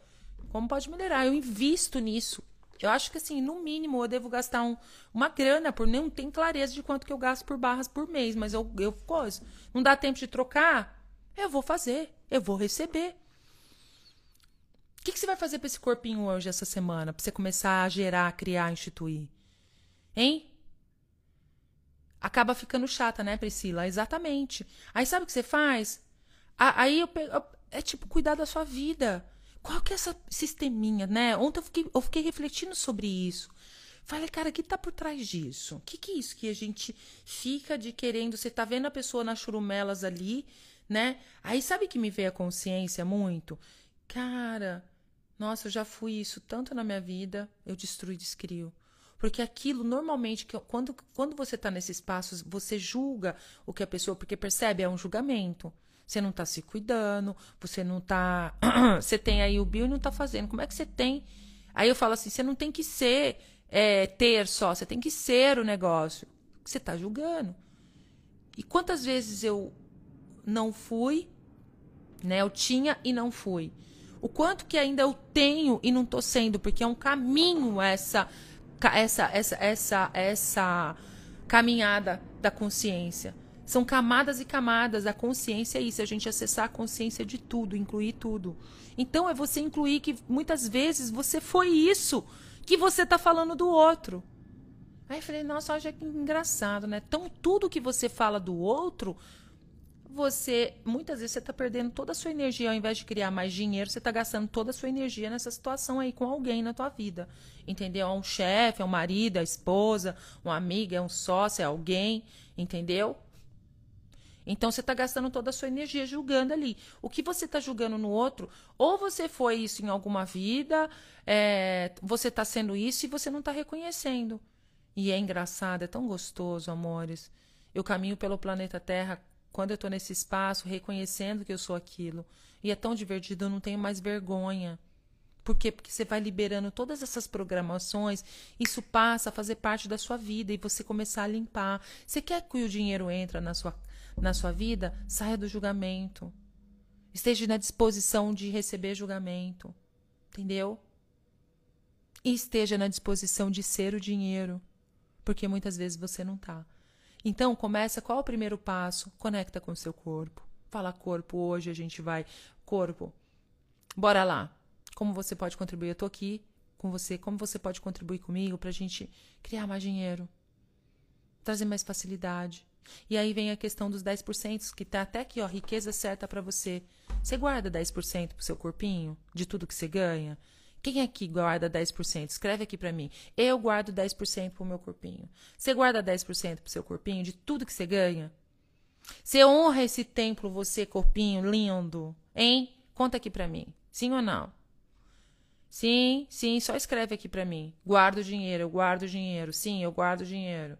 Como pode melhorar? Eu invisto nisso. Eu acho que assim, no mínimo, eu devo gastar um, uma grana, por não ter clareza de quanto que eu gasto por barras por mês, mas eu, eu coisa. Não dá tempo de trocar? Eu vou fazer, eu vou receber. O que, que você vai fazer para esse corpinho hoje, essa semana? Para você começar a gerar, criar, instituir? Hein? Acaba ficando chata, né, Priscila? Exatamente. Aí sabe o que você faz? Aí eu, eu, é tipo cuidar da sua vida. Qual que é essa sisteminha, né? Ontem eu fiquei, eu fiquei refletindo sobre isso. Falei, cara, o que tá por trás disso? O que, que é isso que a gente fica de querendo? Você tá vendo a pessoa nas churumelas ali, né? Aí sabe que me veio a consciência muito? Cara, nossa, eu já fui isso tanto na minha vida, eu destruí e descrio. Porque aquilo, normalmente, que, quando, quando você tá nesse espaço, você julga o que a pessoa, porque percebe, é um julgamento. Você não está se cuidando, você não está. você tem aí o bio e não está fazendo. Como é que você tem? Aí eu falo assim: você não tem que ser, é, ter só, você tem que ser o negócio. Você está julgando. E quantas vezes eu não fui, né? Eu tinha e não fui. O quanto que ainda eu tenho e não estou sendo, porque é um caminho essa essa essa essa essa caminhada da consciência. São camadas e camadas. A consciência é isso, a gente acessar a consciência de tudo, incluir tudo. Então é você incluir que muitas vezes você foi isso que você está falando do outro. Aí eu falei, nossa, olha que engraçado, né? Então, tudo que você fala do outro, você, muitas vezes, você está perdendo toda a sua energia, ao invés de criar mais dinheiro, você está gastando toda a sua energia nessa situação aí com alguém na tua vida. Entendeu? É um chefe, é um marido, é a esposa, uma amiga, é um sócio, é alguém, entendeu? Então você está gastando toda a sua energia julgando ali. O que você está julgando no outro, ou você foi isso em alguma vida, é, você está sendo isso e você não está reconhecendo. E é engraçado, é tão gostoso, amores. Eu caminho pelo planeta Terra quando eu estou nesse espaço, reconhecendo que eu sou aquilo. E é tão divertido, eu não tenho mais vergonha. Por quê? Porque você vai liberando todas essas programações, isso passa a fazer parte da sua vida e você começar a limpar. Você quer que o dinheiro entre na sua na sua vida, saia do julgamento. Esteja na disposição de receber julgamento. Entendeu? E esteja na disposição de ser o dinheiro, porque muitas vezes você não está. Então, começa qual é o primeiro passo? Conecta com o seu corpo. Fala corpo, hoje a gente vai corpo. Bora lá. Como você pode contribuir? Eu tô aqui com você. Como você pode contribuir comigo para a gente criar mais dinheiro, trazer mais facilidade, e aí vem a questão dos 10%, que tá até aqui, ó, riqueza certa para você. Você guarda 10% pro seu corpinho de tudo que você ganha? Quem aqui guarda 10%? Escreve aqui para mim. Eu guardo 10% pro meu corpinho. Você guarda 10% pro seu corpinho de tudo que você ganha? Você honra esse templo, você, corpinho lindo, hein? Conta aqui para mim. Sim ou não? Sim, sim, só escreve aqui para mim. Guardo dinheiro, eu guardo dinheiro. Sim, eu guardo dinheiro.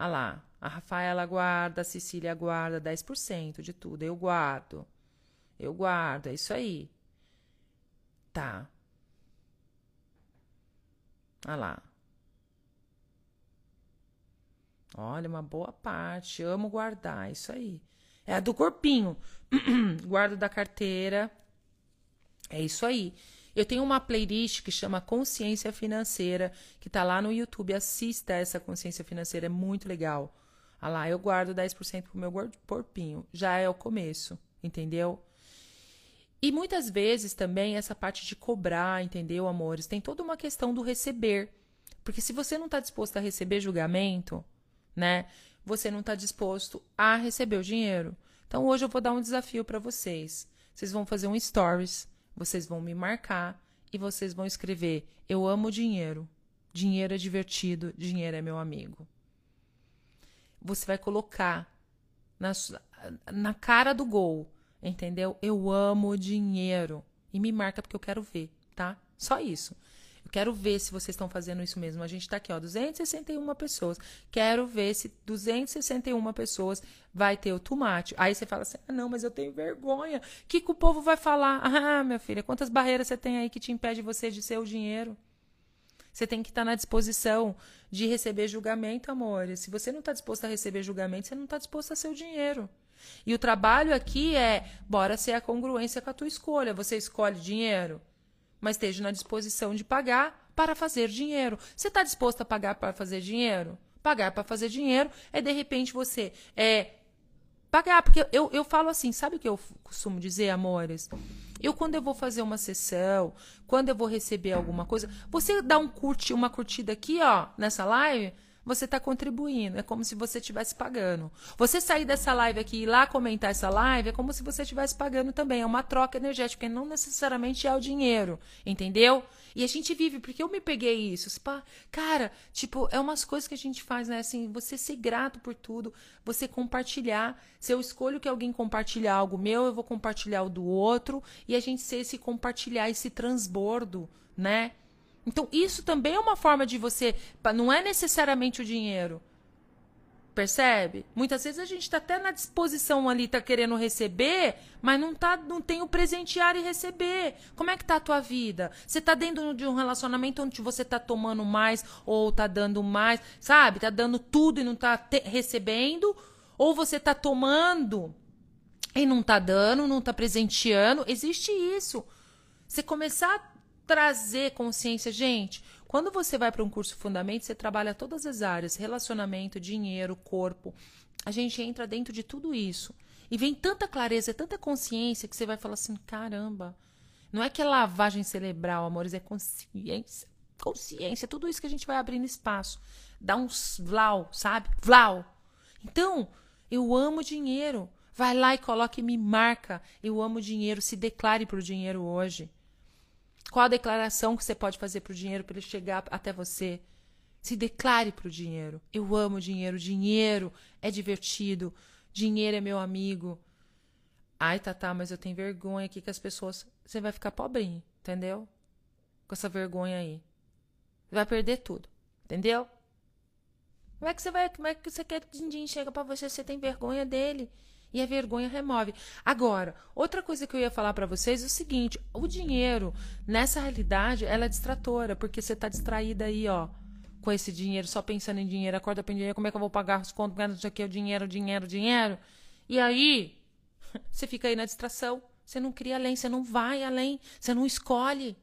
Ah lá, a Rafaela guarda, a Cecília guarda 10% de tudo. Eu guardo. Eu guardo, é isso aí. Tá. Ah lá. Olha, uma boa parte. Amo guardar, é isso aí. É a do corpinho. Guardo da carteira. É isso aí. Eu tenho uma playlist que chama Consciência Financeira, que está lá no YouTube. Assista essa Consciência Financeira, é muito legal. Ah lá, eu guardo 10% pro meu corpinho. Já é o começo, entendeu? E muitas vezes também essa parte de cobrar, entendeu, amores? Tem toda uma questão do receber. Porque se você não está disposto a receber julgamento, né? Você não está disposto a receber o dinheiro. Então hoje eu vou dar um desafio para vocês. Vocês vão fazer um stories vocês vão me marcar e vocês vão escrever: Eu amo dinheiro. Dinheiro é divertido, dinheiro é meu amigo. Você vai colocar na, na cara do gol, entendeu? Eu amo dinheiro. E me marca porque eu quero ver, tá? Só isso. Quero ver se vocês estão fazendo isso mesmo. A gente está aqui, ó, 261 pessoas. Quero ver se 261 pessoas vai ter o tomate. Aí você fala assim: ah, não, mas eu tenho vergonha. O que, que o povo vai falar? Ah, minha filha, quantas barreiras você tem aí que te impede você de ser o dinheiro? Você tem que estar tá na disposição de receber julgamento, amores. Se você não está disposto a receber julgamento, você não está disposto a ser o dinheiro. E o trabalho aqui é, bora ser a congruência com a tua escolha. Você escolhe dinheiro? Mas esteja na disposição de pagar para fazer dinheiro. Você está disposto a pagar para fazer dinheiro? Pagar para fazer dinheiro é de repente você é pagar, porque eu, eu falo assim, sabe o que eu costumo dizer, amores? Eu, quando eu vou fazer uma sessão, quando eu vou receber alguma coisa, você dá um curte, uma curtida aqui, ó, nessa live, você está contribuindo. É como se você estivesse pagando. Você sair dessa live aqui e ir lá comentar essa live é como se você estivesse pagando também. É uma troca energética, porque não necessariamente é o dinheiro. Entendeu? E a gente vive, porque eu me peguei isso. Cara, tipo, é umas coisas que a gente faz, né? Assim, você ser grato por tudo, você compartilhar. Se eu escolho que alguém compartilhe algo meu, eu vou compartilhar o do outro. E a gente ser esse compartilhar, esse transbordo, né? Então, isso também é uma forma de você. Não é necessariamente o dinheiro. Percebe? Muitas vezes a gente está até na disposição ali, está querendo receber, mas não tá, não tem o presentear e receber. Como é que tá a tua vida? Você está dentro de um relacionamento onde você está tomando mais ou está dando mais, sabe? Está dando tudo e não está recebendo, ou você está tomando e não está dando, não está presenteando. Existe isso. Você começar trazer consciência. Gente, quando você vai para um curso fundamento, você trabalha todas as áreas: relacionamento, dinheiro, corpo. A gente entra dentro de tudo isso. E vem tanta clareza, tanta consciência que você vai falar assim: caramba, não é que é lavagem cerebral, amores, é consciência. consciência, tudo isso que a gente vai abrindo espaço. Dá uns vlau, sabe? Vlau. Então, eu amo dinheiro. Vai lá e coloque me marca. Eu amo dinheiro. Se declare para o dinheiro hoje. Qual a declaração que você pode fazer para o dinheiro para ele chegar até você? Se declare para o dinheiro. Eu amo dinheiro. Dinheiro é divertido. Dinheiro é meu amigo. Ai, tá, tá, mas eu tenho vergonha aqui que as pessoas. Você vai ficar pobrinho, entendeu? Com essa vergonha aí. Vai perder tudo, entendeu? Como é que você vai. Como é que você quer que o din chega para você? Você tem vergonha dele. E a vergonha remove. Agora, outra coisa que eu ia falar para vocês é o seguinte: o dinheiro, nessa realidade, ela é distratora, porque você tá distraída aí, ó, com esse dinheiro, só pensando em dinheiro, acorda dinheiro, como é que eu vou pagar os contos, não sei o que, o dinheiro, dinheiro, dinheiro. E aí, você fica aí na distração. Você não cria além, você não vai além, você não escolhe.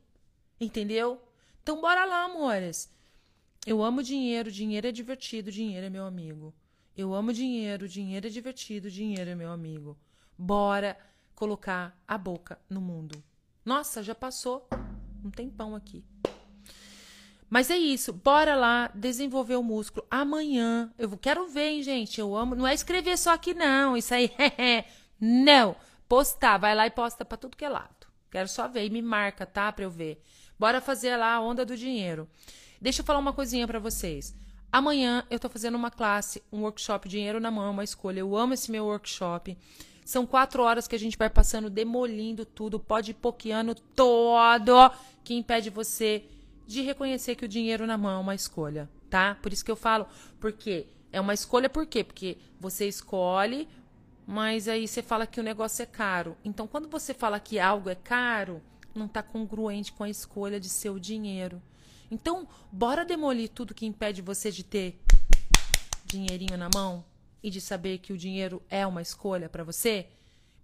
Entendeu? Então, bora lá, amores. Eu amo dinheiro, dinheiro é divertido, dinheiro é meu amigo. Eu amo dinheiro, dinheiro é divertido, dinheiro é meu amigo. Bora colocar a boca no mundo. Nossa, já passou um tempão aqui. Mas é isso, bora lá desenvolver o músculo. Amanhã eu quero ver, hein, gente. Eu amo. Não é escrever só aqui, não. Isso aí, não. Postar, vai lá e posta para tudo que é lado. Quero só ver e me marca, tá? Pra eu ver. Bora fazer lá a onda do dinheiro. Deixa eu falar uma coisinha para vocês. Amanhã eu tô fazendo uma classe, um workshop Dinheiro na Mão, uma escolha. Eu amo esse meu workshop. São quatro horas que a gente vai passando, demolindo tudo, pode pokeando todo que impede você de reconhecer que o dinheiro na mão é uma escolha, tá? Por isso que eu falo, porque é uma escolha, por quê? Porque você escolhe, mas aí você fala que o negócio é caro. Então, quando você fala que algo é caro, não está congruente com a escolha de seu dinheiro. Então, bora demolir tudo que impede você de ter dinheirinho na mão e de saber que o dinheiro é uma escolha para você?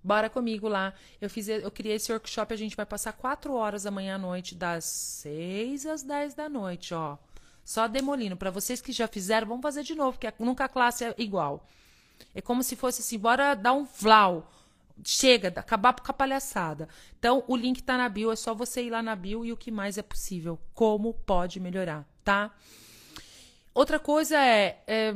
Bora comigo lá. Eu fiz, eu criei esse workshop. A gente vai passar quatro horas amanhã à noite, das seis às dez da noite, ó. Só demolindo. Para vocês que já fizeram, vamos fazer de novo, porque nunca a classe é igual. É como se fosse assim, bora dar um vlau chega, acabar com a palhaçada. Então, o link tá na bio, é só você ir lá na bio e o que mais é possível. Como pode melhorar, tá? Outra coisa é. é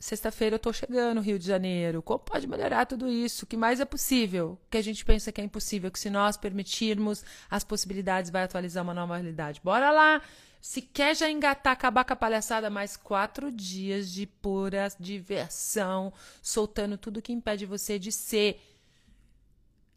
Sexta-feira eu tô chegando, Rio de Janeiro. Como pode melhorar tudo isso? O que mais é possível? Que a gente pensa que é impossível, que se nós permitirmos, as possibilidades vai atualizar uma nova realidade. Bora lá! Se quer já engatar, acabar com a palhaçada, mais quatro dias de pura diversão, soltando tudo que impede você de ser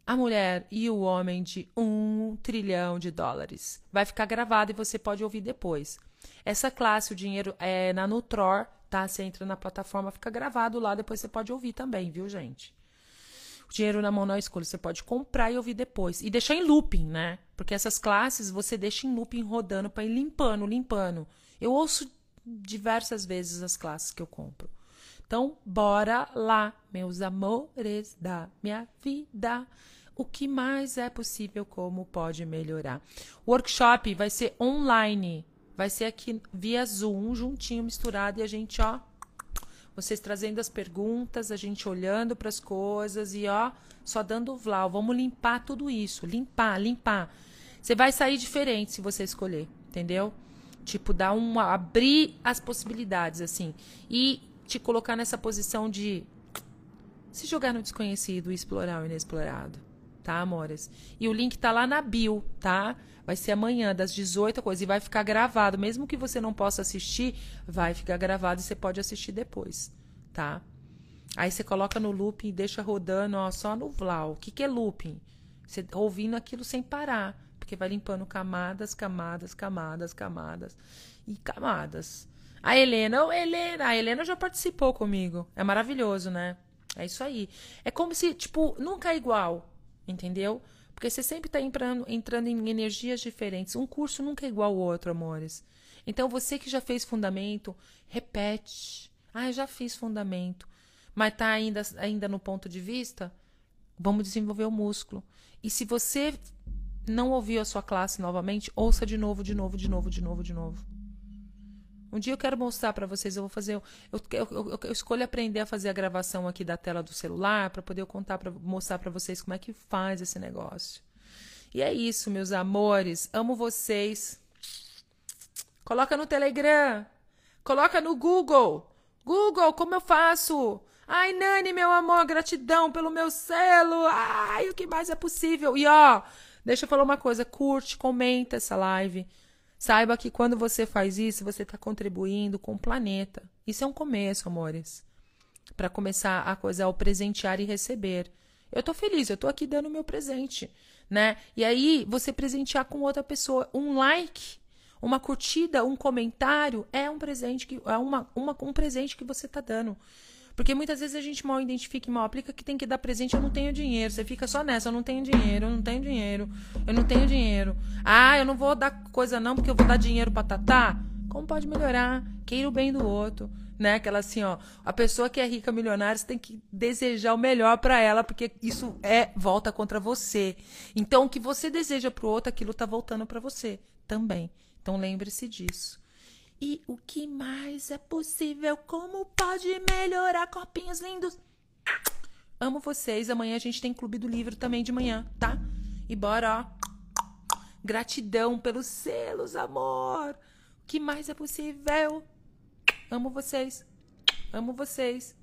a mulher e o homem de um trilhão de dólares. Vai ficar gravado e você pode ouvir depois. Essa classe, o dinheiro é na Nutror, tá? Você entra na plataforma, fica gravado lá, depois você pode ouvir também, viu, gente? O dinheiro na mão não é escolha, você pode comprar e ouvir depois. E deixar em looping, né? Porque essas classes você deixa em looping rodando para ir limpando, limpando. Eu ouço diversas vezes as classes que eu compro. Então, bora lá, meus amores da minha vida. O que mais é possível, como pode melhorar? O workshop vai ser online. Vai ser aqui via Zoom, juntinho, misturado, e a gente, ó, vocês trazendo as perguntas, a gente olhando para as coisas e, ó, só dando vlau. Vamos limpar tudo isso. Limpar, limpar. Você vai sair diferente se você escolher, entendeu? Tipo, dar uma. abrir as possibilidades, assim. E te colocar nessa posição de se jogar no desconhecido e explorar o inexplorado, tá, amores? E o link tá lá na bio, tá? Vai ser amanhã, das 18 coisas, e vai ficar gravado. Mesmo que você não possa assistir, vai ficar gravado e você pode assistir depois, tá? Aí você coloca no looping e deixa rodando, ó, só no Vlau. O que, que é looping? Você ouvindo aquilo sem parar, porque vai limpando camadas, camadas, camadas, camadas e camadas. A Helena, oh, Helena, a Helena já participou comigo. É maravilhoso, né? É isso aí. É como se, tipo, nunca é igual, entendeu? Porque você sempre está entrando, entrando em energias diferentes. Um curso nunca é igual ao outro, amores. Então, você que já fez fundamento, repete. Ah, eu já fiz fundamento. Mas está ainda, ainda no ponto de vista? Vamos desenvolver o músculo. E se você não ouviu a sua classe novamente, ouça de novo, de novo, de novo, de novo, de novo. Um dia eu quero mostrar para vocês, eu vou fazer, eu, eu, eu, eu, escolho aprender a fazer a gravação aqui da tela do celular para poder contar para mostrar para vocês como é que faz esse negócio. E é isso, meus amores, amo vocês. Coloca no Telegram. Coloca no Google. Google, como eu faço? Ai, Nani, meu amor, gratidão pelo meu selo. Ai, o que mais é possível? E ó, deixa eu falar uma coisa: curte, comenta essa live. Saiba que quando você faz isso, você está contribuindo com o planeta. Isso é um começo, amores. Para começar a coisa ao presentear e receber. Eu tô feliz, eu tô aqui dando meu presente, né? E aí, você presentear com outra pessoa, um like, uma curtida, um comentário, é um presente que é uma, uma um presente que você tá dando. Porque muitas vezes a gente mal identifica e mal aplica que tem que dar presente, eu não tenho dinheiro. Você fica só nessa, eu não tenho dinheiro, eu não tenho dinheiro, eu não tenho dinheiro. Ah, eu não vou dar coisa não, porque eu vou dar dinheiro pra Tatá. Como pode melhorar? Queira o bem do outro. Né? Aquela assim, ó, a pessoa que é rica, milionária, você tem que desejar o melhor para ela, porque isso é volta contra você. Então, o que você deseja pro outro, aquilo tá voltando para você também. Então, lembre-se disso. E o que mais é possível? Como pode melhorar, copinhos lindos? Amo vocês. Amanhã a gente tem Clube do Livro também de manhã, tá? E bora, ó. Gratidão pelos selos, amor. O que mais é possível? Amo vocês. Amo vocês.